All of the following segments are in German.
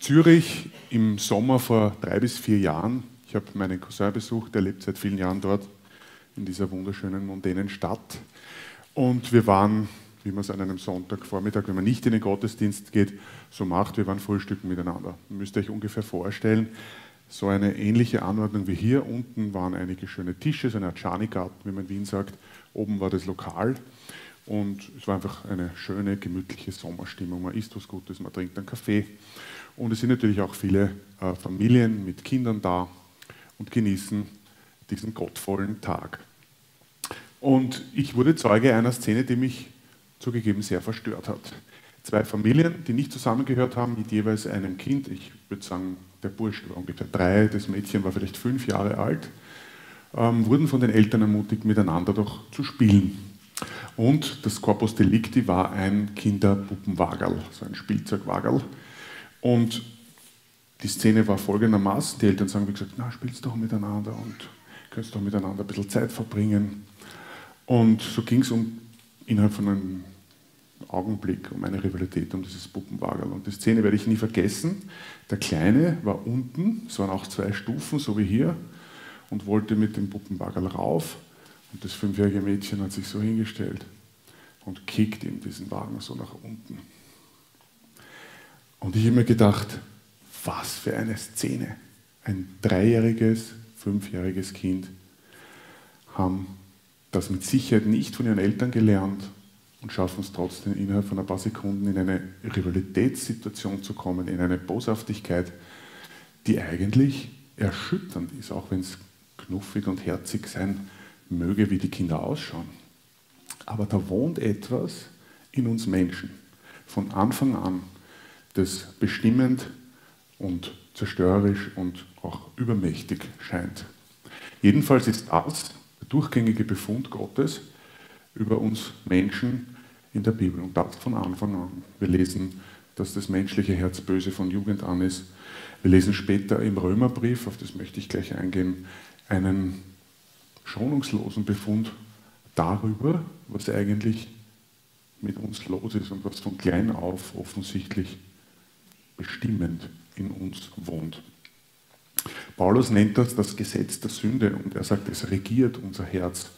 Zürich im Sommer vor drei bis vier Jahren. Ich habe meinen Cousin besucht, der lebt seit vielen Jahren dort in dieser wunderschönen, mondänen Stadt. Und wir waren, wie man es an einem Sonntagvormittag, wenn man nicht in den Gottesdienst geht, so macht, wir waren frühstücken miteinander. Ihr müsst euch ungefähr vorstellen, so eine ähnliche Anordnung wie hier. Unten waren einige schöne Tische, so eine Art wie man in Wien sagt. Oben war das Lokal. Und es war einfach eine schöne, gemütliche Sommerstimmung. Man isst was Gutes, man trinkt einen Kaffee. Und es sind natürlich auch viele äh, Familien mit Kindern da und genießen diesen gottvollen Tag. Und ich wurde Zeuge einer Szene, die mich zugegeben sehr verstört hat. Zwei Familien, die nicht zusammengehört haben, mit jeweils einem Kind. Ich würde sagen, der Bursch war ungefähr drei, das Mädchen war vielleicht fünf Jahre alt, ähm, wurden von den Eltern ermutigt, miteinander doch zu spielen. Und das Corpus Delicti war ein Kinderpuppenwagerl, so ein Spielzeugwagerl. Und die Szene war folgendermaßen: Die Eltern sagen, wie gesagt, na, spielst doch miteinander und könntest doch miteinander ein bisschen Zeit verbringen. Und so ging es um innerhalb von einem Augenblick um eine Rivalität um dieses Puppenwagerl. Und die Szene werde ich nie vergessen. Der Kleine war unten, es waren auch zwei Stufen, so wie hier, und wollte mit dem Puppenwagerl rauf. Und das fünfjährige Mädchen hat sich so hingestellt und kickt ihm diesen Wagen so nach unten. Und ich habe mir gedacht, was für eine Szene. Ein dreijähriges, fünfjähriges Kind haben das mit Sicherheit nicht von ihren Eltern gelernt und schaffen es trotzdem innerhalb von ein paar Sekunden in eine Rivalitätssituation zu kommen, in eine Boshaftigkeit, die eigentlich erschütternd ist, auch wenn es knuffig und herzig sein möge, wie die Kinder ausschauen. Aber da wohnt etwas in uns Menschen von Anfang an, das bestimmend und zerstörerisch und auch übermächtig scheint. Jedenfalls ist das der durchgängige Befund Gottes über uns Menschen in der Bibel und das von Anfang an. Wir lesen, dass das menschliche Herz böse von Jugend an ist. Wir lesen später im Römerbrief, auf das möchte ich gleich eingehen, einen schonungslosen Befund darüber, was eigentlich mit uns los ist und was von klein auf offensichtlich bestimmend in uns wohnt. Paulus nennt das das Gesetz der Sünde und er sagt, es regiert unser Herz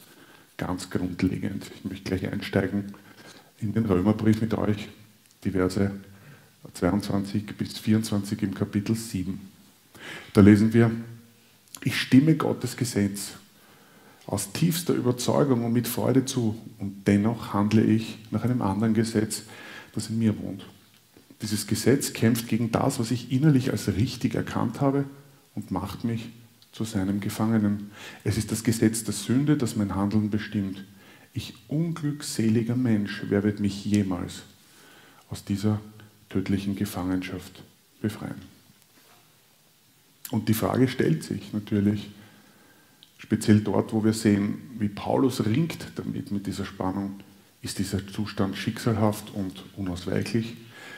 ganz grundlegend. Ich möchte gleich einsteigen in den Römerbrief mit euch, die Verse 22 bis 24 im Kapitel 7. Da lesen wir, ich stimme Gottes Gesetz aus tiefster Überzeugung und mit Freude zu und dennoch handle ich nach einem anderen Gesetz, das in mir wohnt. Dieses Gesetz kämpft gegen das, was ich innerlich als richtig erkannt habe und macht mich zu seinem Gefangenen. Es ist das Gesetz der Sünde, das mein Handeln bestimmt. Ich unglückseliger Mensch, wer wird mich jemals aus dieser tödlichen Gefangenschaft befreien? Und die Frage stellt sich natürlich, speziell dort, wo wir sehen, wie Paulus ringt damit, mit dieser Spannung, ist dieser Zustand schicksalhaft und unausweichlich?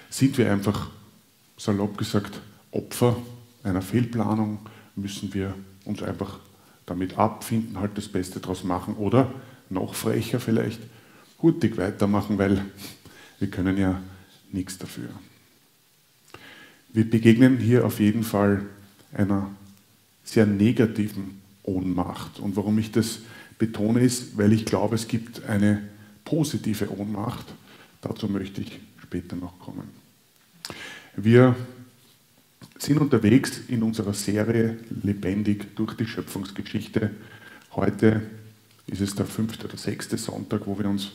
Sind wir einfach, salopp gesagt, Opfer einer Fehlplanung? Müssen wir uns einfach damit abfinden, halt das Beste daraus machen oder noch frecher vielleicht, hurtig weitermachen, weil wir können ja nichts dafür. Wir begegnen hier auf jeden Fall einer sehr negativen Ohnmacht. Und warum ich das betone, ist, weil ich glaube, es gibt eine positive Ohnmacht. Dazu möchte ich später noch kommen. Wir sind unterwegs in unserer Serie Lebendig durch die Schöpfungsgeschichte. Heute ist es der fünfte oder sechste Sonntag, wo wir uns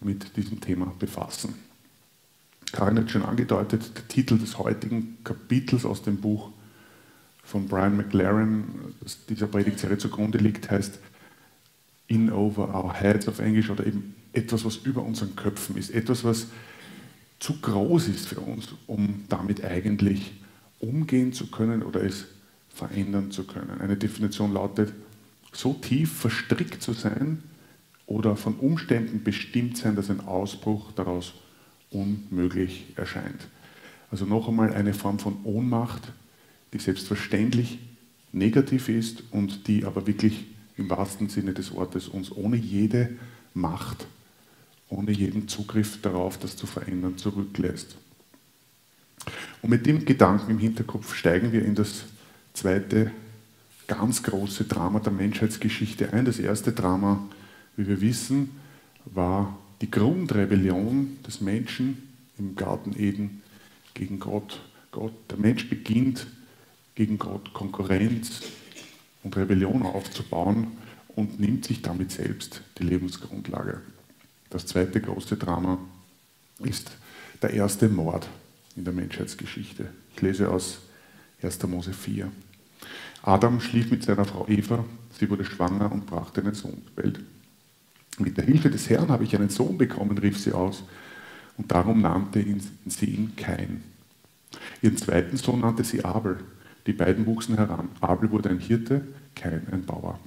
mit diesem Thema befassen. Karin hat schon angedeutet, der Titel des heutigen Kapitels aus dem Buch von Brian McLaren, dieser Predigtserie zugrunde liegt, heißt In Over Our Heads auf Englisch oder eben etwas, was über unseren Köpfen ist, etwas, was zu groß ist für uns, um damit eigentlich umgehen zu können oder es verändern zu können. Eine Definition lautet, so tief verstrickt zu sein oder von Umständen bestimmt sein, dass ein Ausbruch daraus unmöglich erscheint. Also noch einmal eine Form von Ohnmacht, die selbstverständlich negativ ist und die aber wirklich im wahrsten Sinne des Wortes uns ohne jede Macht, ohne jeden Zugriff darauf, das zu verändern, zurücklässt. Und mit dem Gedanken im Hinterkopf steigen wir in das zweite ganz große Drama der Menschheitsgeschichte ein. Das erste Drama, wie wir wissen, war die Grundrebellion des Menschen im Garten Eden gegen Gott. Gott. Der Mensch beginnt gegen Gott Konkurrenz und Rebellion aufzubauen und nimmt sich damit selbst die Lebensgrundlage. Das zweite große Drama ist der erste Mord in der Menschheitsgeschichte. Ich lese aus 1. Mose 4. Adam schlief mit seiner Frau Eva, sie wurde schwanger und brachte einen Sohn zur Welt. Mit der Hilfe des Herrn habe ich einen Sohn bekommen, rief sie aus, und darum nannte sie ihn Kain. Ihren zweiten Sohn nannte sie Abel. Die beiden wuchsen heran. Abel wurde ein Hirte, Kain ein Bauer.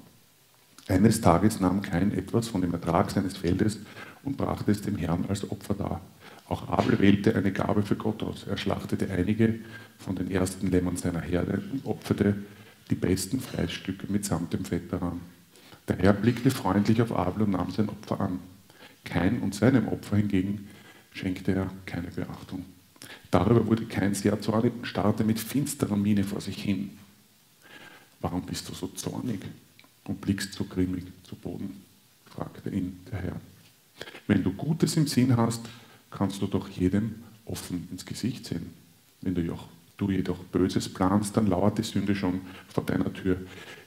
Eines Tages nahm Kain etwas von dem Ertrag seines Feldes und brachte es dem Herrn als Opfer dar. Auch Abel wählte eine Gabe für Gott aus. Er schlachtete einige von den ersten Lämmern seiner Herde und opferte die besten Fleischstücke mitsamt dem Fett daran. Der Herr blickte freundlich auf Abel und nahm sein Opfer an. Kein und seinem Opfer hingegen schenkte er keine Beachtung. Darüber wurde kein sehr zornig und starrte mit finsterer Miene vor sich hin. Warum bist du so zornig und blickst so grimmig zu Boden? fragte ihn der Herr. Wenn du Gutes im Sinn hast, kannst du doch jedem offen ins Gesicht sehen. Wenn du, du jedoch Böses planst, dann lauert die Sünde schon vor deiner Tür.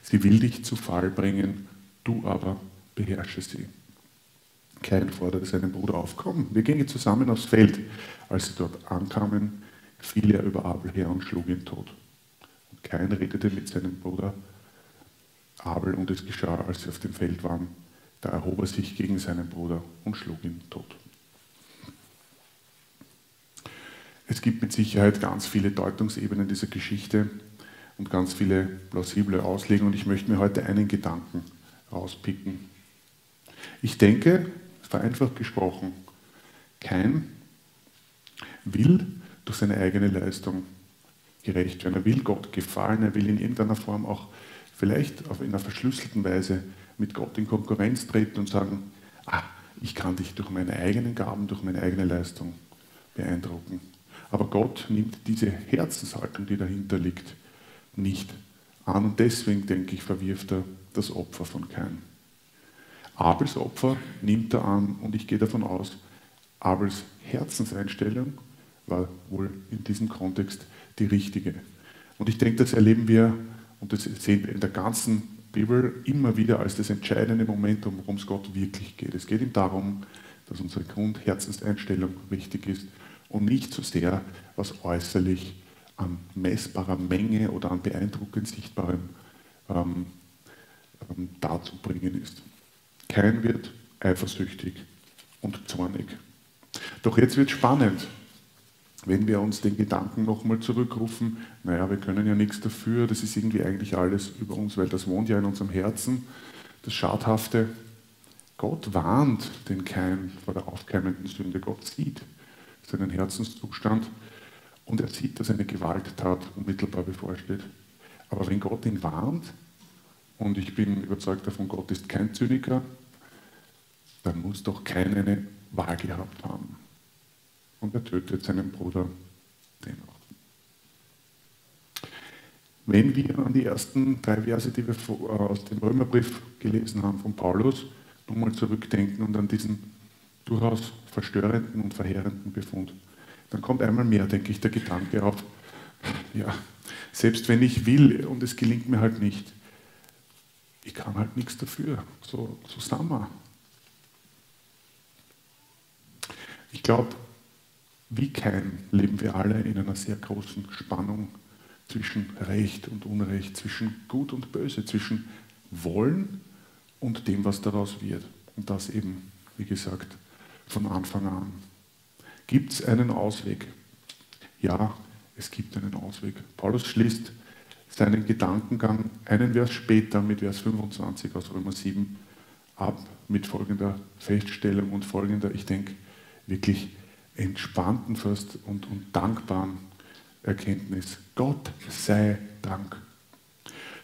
Sie will dich zu Fall bringen, du aber beherrsche sie. Klein forderte seinen Bruder auf, komm, wir gingen zusammen aufs Feld. Als sie dort ankamen, fiel er über Abel her und schlug ihn tot. Und Kain redete mit seinem Bruder Abel und es geschah, als sie auf dem Feld waren. Da erhob er sich gegen seinen Bruder und schlug ihn tot. Es gibt mit Sicherheit ganz viele Deutungsebenen dieser Geschichte und ganz viele plausible Auslegungen. Und ich möchte mir heute einen Gedanken rauspicken. Ich denke, vereinfacht gesprochen, kein will durch seine eigene Leistung gerecht werden. Er will Gott gefallen, er will in irgendeiner Form auch vielleicht auf einer verschlüsselten Weise mit Gott in Konkurrenz treten und sagen, ah, ich kann dich durch meine eigenen Gaben, durch meine eigene Leistung beeindrucken. Aber Gott nimmt diese Herzenshaltung, die dahinter liegt, nicht an. Und deswegen, denke ich, verwirft er das Opfer von Kain. Abels Opfer nimmt er an und ich gehe davon aus, Abels Herzenseinstellung war wohl in diesem Kontext die richtige. Und ich denke, das erleben wir und das sehen wir in der ganzen Bibel immer wieder als das entscheidende Moment, worum es Gott wirklich geht. Es geht ihm darum, dass unsere Grundherzenseinstellung wichtig ist und nicht so sehr, was äußerlich an messbarer Menge oder an beeindruckend Sichtbarem ähm, ähm, darzubringen ist. Kein wird eifersüchtig und zornig. Doch jetzt wird spannend, wenn wir uns den Gedanken nochmal zurückrufen, naja, wir können ja nichts dafür, das ist irgendwie eigentlich alles über uns, weil das wohnt ja in unserem Herzen, das Schadhafte. Gott warnt den Keim vor der aufkeimenden Sünde. Gott sieht seinen Herzenszustand und er sieht, dass eine Gewalttat unmittelbar bevorsteht. Aber wenn Gott ihn warnt, und ich bin überzeugt davon, Gott ist kein Zyniker, dann muss doch keiner eine Wahl gehabt haben. Und er tötet seinen Bruder dennoch. Wenn wir an die ersten drei Verse, die wir äh, aus dem Römerbrief gelesen haben von Paulus, nochmal zurückdenken und an diesen durchaus verstörenden und verheerenden Befund, dann kommt einmal mehr, denke ich, der Gedanke auf, ja, selbst wenn ich will und es gelingt mir halt nicht, ich kann halt nichts dafür. So, so sind wir. Ich glaube, wie kein leben wir alle in einer sehr großen Spannung zwischen Recht und Unrecht, zwischen Gut und Böse, zwischen Wollen und dem, was daraus wird. Und das eben, wie gesagt, von Anfang an. Gibt es einen Ausweg? Ja, es gibt einen Ausweg. Paulus schließt seinen Gedankengang einen Vers später mit Vers 25 aus Römer 7 ab mit folgender Feststellung und folgender, ich denke, wirklich entspannten fast und, und dankbaren Erkenntnis. Gott sei Dank.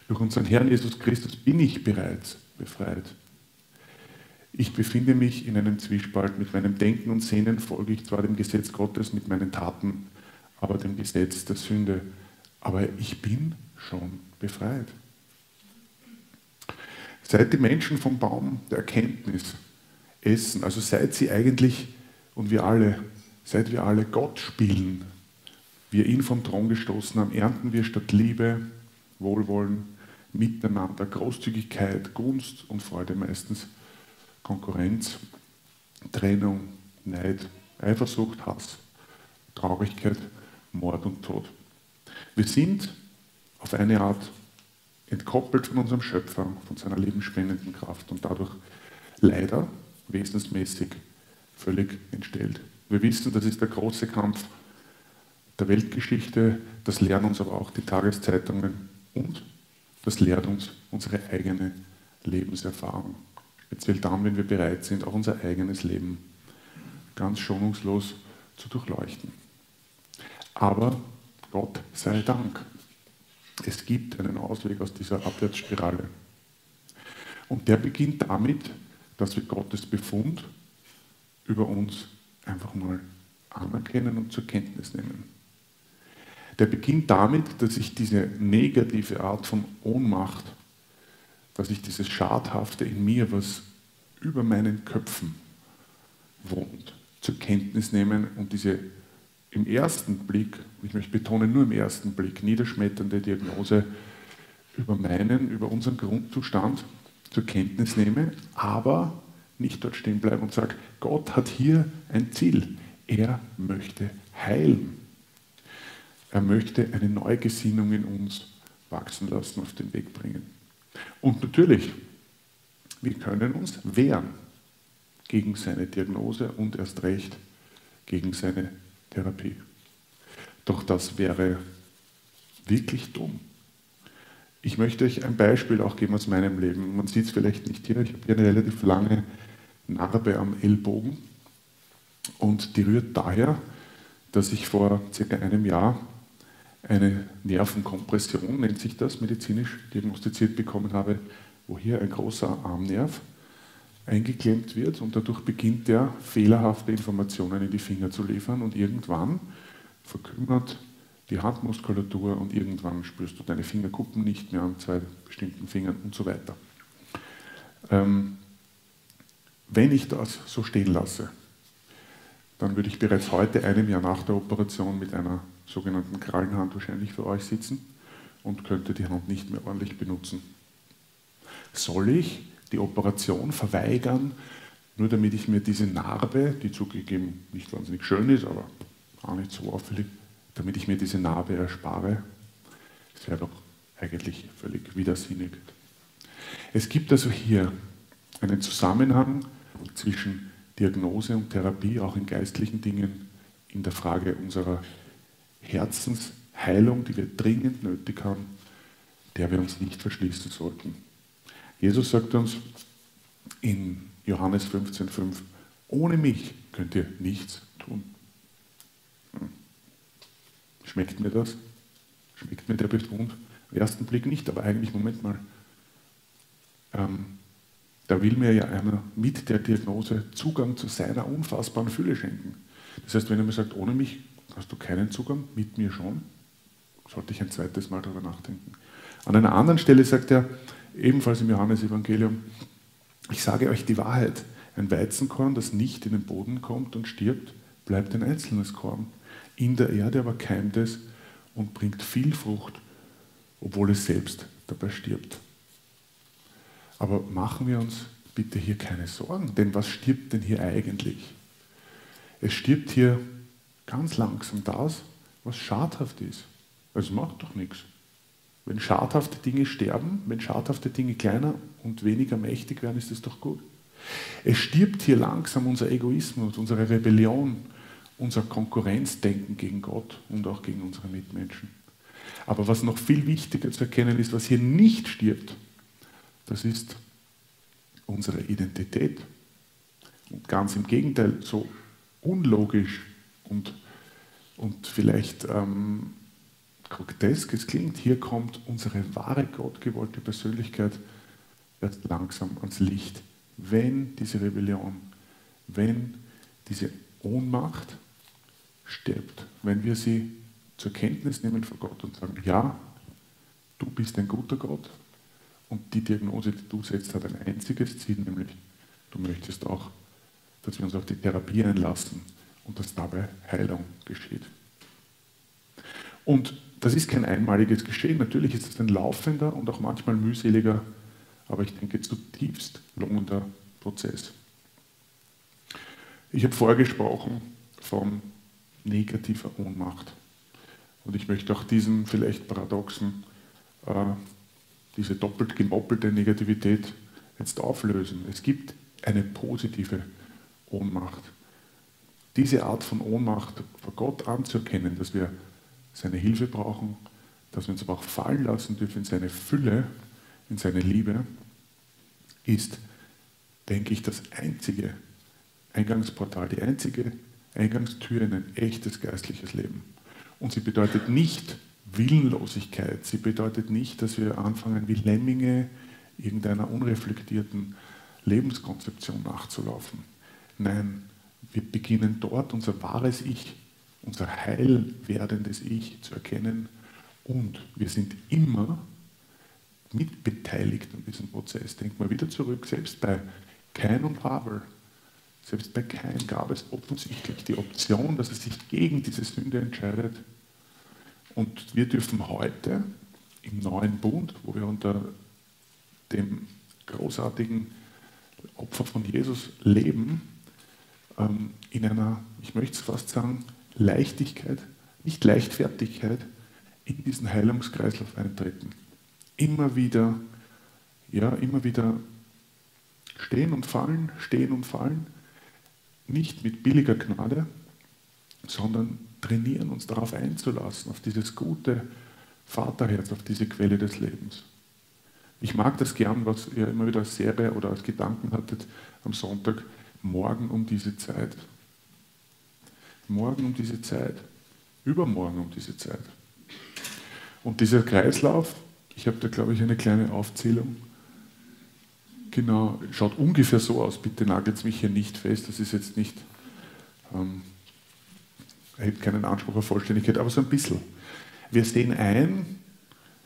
Durch unseren Herrn Jesus Christus bin ich bereits befreit. Ich befinde mich in einem Zwiespalt. Mit meinem Denken und Sehnen folge ich zwar dem Gesetz Gottes, mit meinen Taten aber dem Gesetz der Sünde. Aber ich bin schon befreit. Seit die Menschen vom Baum der Erkenntnis essen, also seit sie eigentlich und wir alle, seit wir alle Gott spielen, wir ihn vom Thron gestoßen haben, ernten wir statt Liebe, Wohlwollen, Miteinander, Großzügigkeit, Gunst und Freude meistens Konkurrenz, Trennung, Neid, Eifersucht, Hass, Traurigkeit, Mord und Tod. Wir sind auf eine Art entkoppelt von unserem Schöpfer, von seiner lebensspendenden Kraft und dadurch leider wesensmäßig völlig entstellt. Wir wissen, das ist der große Kampf der Weltgeschichte, das lernen uns aber auch die Tageszeitungen und das lehrt uns unsere eigene Lebenserfahrung. Speziell dann, wenn wir bereit sind, auch unser eigenes Leben ganz schonungslos zu durchleuchten. Aber Gott sei Dank, es gibt einen Ausweg aus dieser Abwärtsspirale. Und der beginnt damit, dass wir Gottes Befund über uns einfach mal anerkennen und zur Kenntnis nehmen. Der beginnt damit, dass ich diese negative Art von Ohnmacht, dass ich dieses Schadhafte in mir, was über meinen Köpfen wohnt, zur Kenntnis nehmen und diese im ersten Blick, ich möchte betonen, nur im ersten Blick, niederschmetternde Diagnose über meinen, über unseren Grundzustand zur Kenntnis nehme, aber nicht dort stehen bleibe und sage, Gott hat hier ein Ziel. Er möchte heilen. Er möchte eine neue Gesinnung in uns wachsen lassen, auf den Weg bringen. Und natürlich, wir können uns wehren gegen seine Diagnose und erst recht gegen seine Therapie. Doch das wäre wirklich dumm. Ich möchte euch ein Beispiel auch geben aus meinem Leben. Man sieht es vielleicht nicht hier. Ich habe hier eine relativ lange Narbe am Ellbogen. Und die rührt daher, dass ich vor circa einem Jahr eine Nervenkompression, nennt sich das, medizinisch diagnostiziert bekommen habe, wo hier ein großer Armnerv eingeklemmt wird und dadurch beginnt er fehlerhafte Informationen in die Finger zu liefern und irgendwann verkümmert die Handmuskulatur und irgendwann spürst du deine Fingerkuppen nicht mehr an zwei bestimmten Fingern und so weiter. Ähm, wenn ich das so stehen lasse, dann würde ich bereits heute, einem Jahr nach der Operation, mit einer sogenannten Krallenhand wahrscheinlich für euch sitzen und könnte die Hand nicht mehr ordentlich benutzen. Soll ich die Operation verweigern, nur damit ich mir diese Narbe, die zugegeben nicht wahnsinnig schön ist, aber auch nicht so auffällig, damit ich mir diese Narbe erspare? Das wäre doch eigentlich völlig widersinnig. Es gibt also hier einen Zusammenhang zwischen Diagnose und Therapie, auch in geistlichen Dingen, in der Frage unserer Herzensheilung, die wir dringend nötig haben, der wir uns nicht verschließen sollten. Jesus sagt uns in Johannes 15,5, ohne mich könnt ihr nichts tun. Hm. Schmeckt mir das? Schmeckt mir der Befund? Im ersten Blick nicht, aber eigentlich, Moment mal, ähm, da will mir ja einer mit der Diagnose Zugang zu seiner unfassbaren Fülle schenken. Das heißt, wenn er mir sagt, ohne mich hast du keinen Zugang, mit mir schon, sollte ich ein zweites Mal darüber nachdenken. An einer anderen Stelle sagt er, ebenfalls im Johannesevangelium, ich sage euch die Wahrheit, ein Weizenkorn, das nicht in den Boden kommt und stirbt, bleibt ein einzelnes Korn. In der Erde aber keimt es und bringt viel Frucht, obwohl es selbst dabei stirbt. Aber machen wir uns bitte hier keine Sorgen, denn was stirbt denn hier eigentlich? Es stirbt hier ganz langsam das, was schadhaft ist. Es macht doch nichts. Wenn schadhafte Dinge sterben, wenn schadhafte Dinge kleiner und weniger mächtig werden, ist es doch gut. Es stirbt hier langsam unser Egoismus, unsere Rebellion, unser Konkurrenzdenken gegen Gott und auch gegen unsere Mitmenschen. Aber was noch viel wichtiger zu erkennen ist, was hier nicht stirbt, das ist unsere Identität. Und ganz im Gegenteil, so unlogisch und, und vielleicht ähm, grotesk es klingt, hier kommt unsere wahre gottgewollte Persönlichkeit erst langsam ans Licht, wenn diese Rebellion, wenn diese Ohnmacht stirbt, wenn wir sie zur Kenntnis nehmen vor Gott und sagen, ja, du bist ein guter Gott und die Diagnose, die du setzt, hat ein einziges Ziel, nämlich du möchtest auch, dass wir uns auf die Therapie einlassen und dass dabei Heilung geschieht. Und das ist kein einmaliges Geschehen. Natürlich ist es ein laufender und auch manchmal mühseliger, aber ich denke zutiefst lohnender Prozess. Ich habe vorher gesprochen von negativer Ohnmacht. Und ich möchte auch diesen vielleicht paradoxen, äh, diese doppelt gemoppelte Negativität jetzt auflösen. Es gibt eine positive Ohnmacht. Diese Art von Ohnmacht vor Gott anzuerkennen, dass wir seine Hilfe brauchen, dass wir uns aber auch fallen lassen dürfen in seine Fülle, in seine Liebe, ist, denke ich, das einzige Eingangsportal, die einzige Eingangstür in ein echtes geistliches Leben. Und sie bedeutet nicht Willenlosigkeit, sie bedeutet nicht, dass wir anfangen wie Lemminge irgendeiner unreflektierten Lebenskonzeption nachzulaufen. Nein, wir beginnen dort unser wahres Ich unser heilwerdendes Ich zu erkennen. Und wir sind immer mitbeteiligt an diesem Prozess. Denkt mal wieder zurück, selbst bei Kain und Abel, selbst bei Kain gab es offensichtlich die Option, dass er sich gegen diese Sünde entscheidet. Und wir dürfen heute im neuen Bund, wo wir unter dem großartigen Opfer von Jesus leben, ähm, in einer, ich möchte es fast sagen, Leichtigkeit, nicht Leichtfertigkeit, in diesen Heilungskreislauf eintreten. Immer wieder, ja, immer wieder stehen und fallen, stehen und fallen, nicht mit billiger Gnade, sondern trainieren, uns darauf einzulassen, auf dieses gute Vaterherz, auf diese Quelle des Lebens. Ich mag das gern, was ihr immer wieder als Serie oder als Gedanken hattet am Sonntag, morgen um diese Zeit. Morgen um diese Zeit, übermorgen um diese Zeit. Und dieser Kreislauf, ich habe da glaube ich eine kleine Aufzählung, genau, schaut ungefähr so aus, bitte nagelt mich hier nicht fest, das ist jetzt nicht, ähm, erhebt keinen Anspruch auf Vollständigkeit, aber so ein bisschen. Wir sehen ein,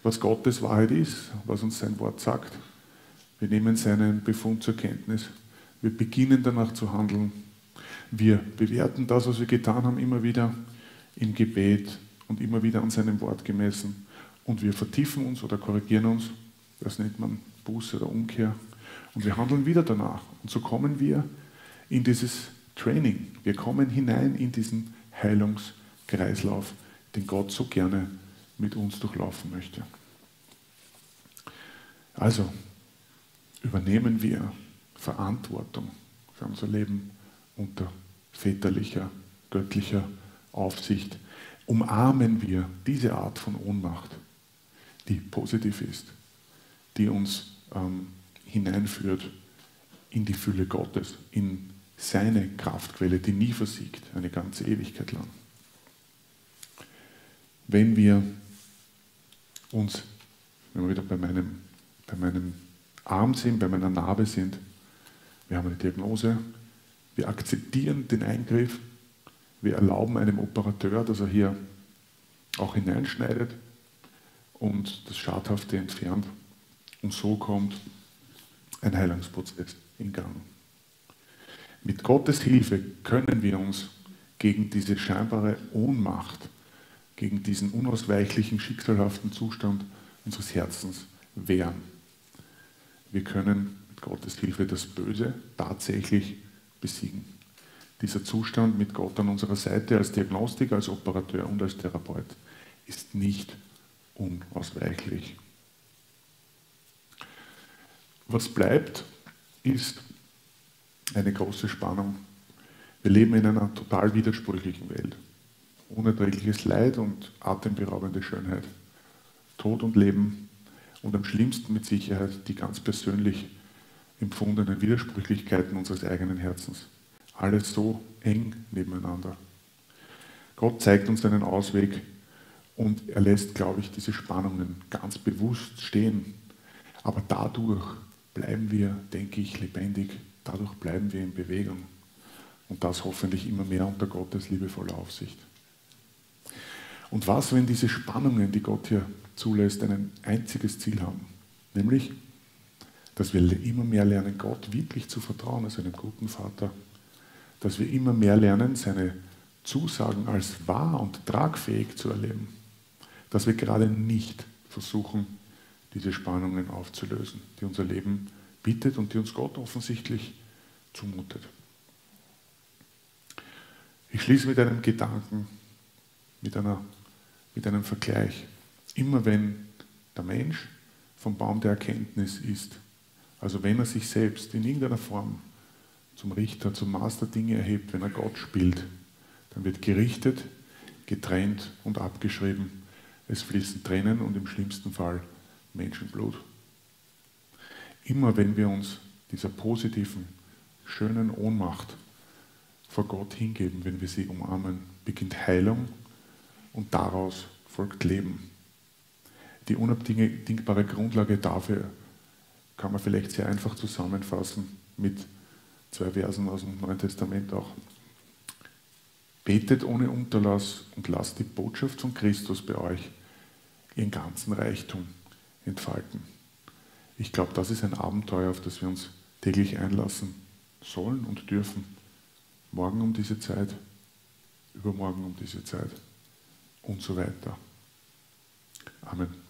was Gottes Wahrheit ist, was uns sein Wort sagt. Wir nehmen seinen Befund zur Kenntnis. Wir beginnen danach zu handeln wir bewerten das, was wir getan haben, immer wieder im Gebet und immer wieder an seinem Wort gemessen. Und wir vertiefen uns oder korrigieren uns. Das nennt man Buße oder Umkehr. Und wir handeln wieder danach. Und so kommen wir in dieses Training. Wir kommen hinein in diesen Heilungskreislauf, den Gott so gerne mit uns durchlaufen möchte. Also übernehmen wir Verantwortung für unser Leben unter väterlicher, göttlicher Aufsicht, umarmen wir diese Art von Ohnmacht, die positiv ist, die uns ähm, hineinführt in die Fülle Gottes, in seine Kraftquelle, die nie versiegt, eine ganze Ewigkeit lang. Wenn wir uns, wenn wir wieder bei meinem, bei meinem Arm sind, bei meiner Narbe sind, wir haben eine Diagnose, wir akzeptieren den Eingriff. Wir erlauben einem Operateur, dass er hier auch hineinschneidet und das Schadhafte entfernt. Und so kommt ein Heilungsprozess in Gang. Mit Gottes Hilfe können wir uns gegen diese scheinbare Ohnmacht, gegen diesen unausweichlichen, schicksalhaften Zustand unseres Herzens wehren. Wir können mit Gottes Hilfe das Böse tatsächlich besiegen. Dieser Zustand mit Gott an unserer Seite als Diagnostiker, als Operateur und als Therapeut ist nicht unausweichlich. Was bleibt, ist eine große Spannung. Wir leben in einer total widersprüchlichen Welt. Unerträgliches Leid und atemberaubende Schönheit. Tod und Leben und am schlimmsten mit Sicherheit die ganz persönlich empfundenen Widersprüchlichkeiten unseres eigenen Herzens. Alles so eng nebeneinander. Gott zeigt uns einen Ausweg und er lässt, glaube ich, diese Spannungen ganz bewusst stehen. Aber dadurch bleiben wir, denke ich, lebendig. Dadurch bleiben wir in Bewegung. Und das hoffentlich immer mehr unter Gottes liebevoller Aufsicht. Und was, wenn diese Spannungen, die Gott hier zulässt, ein einziges Ziel haben? Nämlich, dass wir immer mehr lernen, Gott wirklich zu vertrauen als einem guten Vater. Dass wir immer mehr lernen, seine Zusagen als wahr und tragfähig zu erleben. Dass wir gerade nicht versuchen, diese Spannungen aufzulösen, die unser Leben bietet und die uns Gott offensichtlich zumutet. Ich schließe mit einem Gedanken, mit, einer, mit einem Vergleich. Immer wenn der Mensch vom Baum der Erkenntnis ist, also wenn er sich selbst in irgendeiner Form zum Richter, zum Master Dinge erhebt, wenn er Gott spielt, dann wird gerichtet, getrennt und abgeschrieben. Es fließen Tränen und im schlimmsten Fall Menschenblut. Immer wenn wir uns dieser positiven, schönen Ohnmacht vor Gott hingeben, wenn wir sie umarmen, beginnt Heilung und daraus folgt Leben. Die unabdingbare Grundlage dafür kann man vielleicht sehr einfach zusammenfassen mit zwei Versen aus dem Neuen Testament auch. Betet ohne Unterlass und lasst die Botschaft von Christus bei euch ihren ganzen Reichtum entfalten. Ich glaube, das ist ein Abenteuer, auf das wir uns täglich einlassen sollen und dürfen. Morgen um diese Zeit, übermorgen um diese Zeit und so weiter. Amen.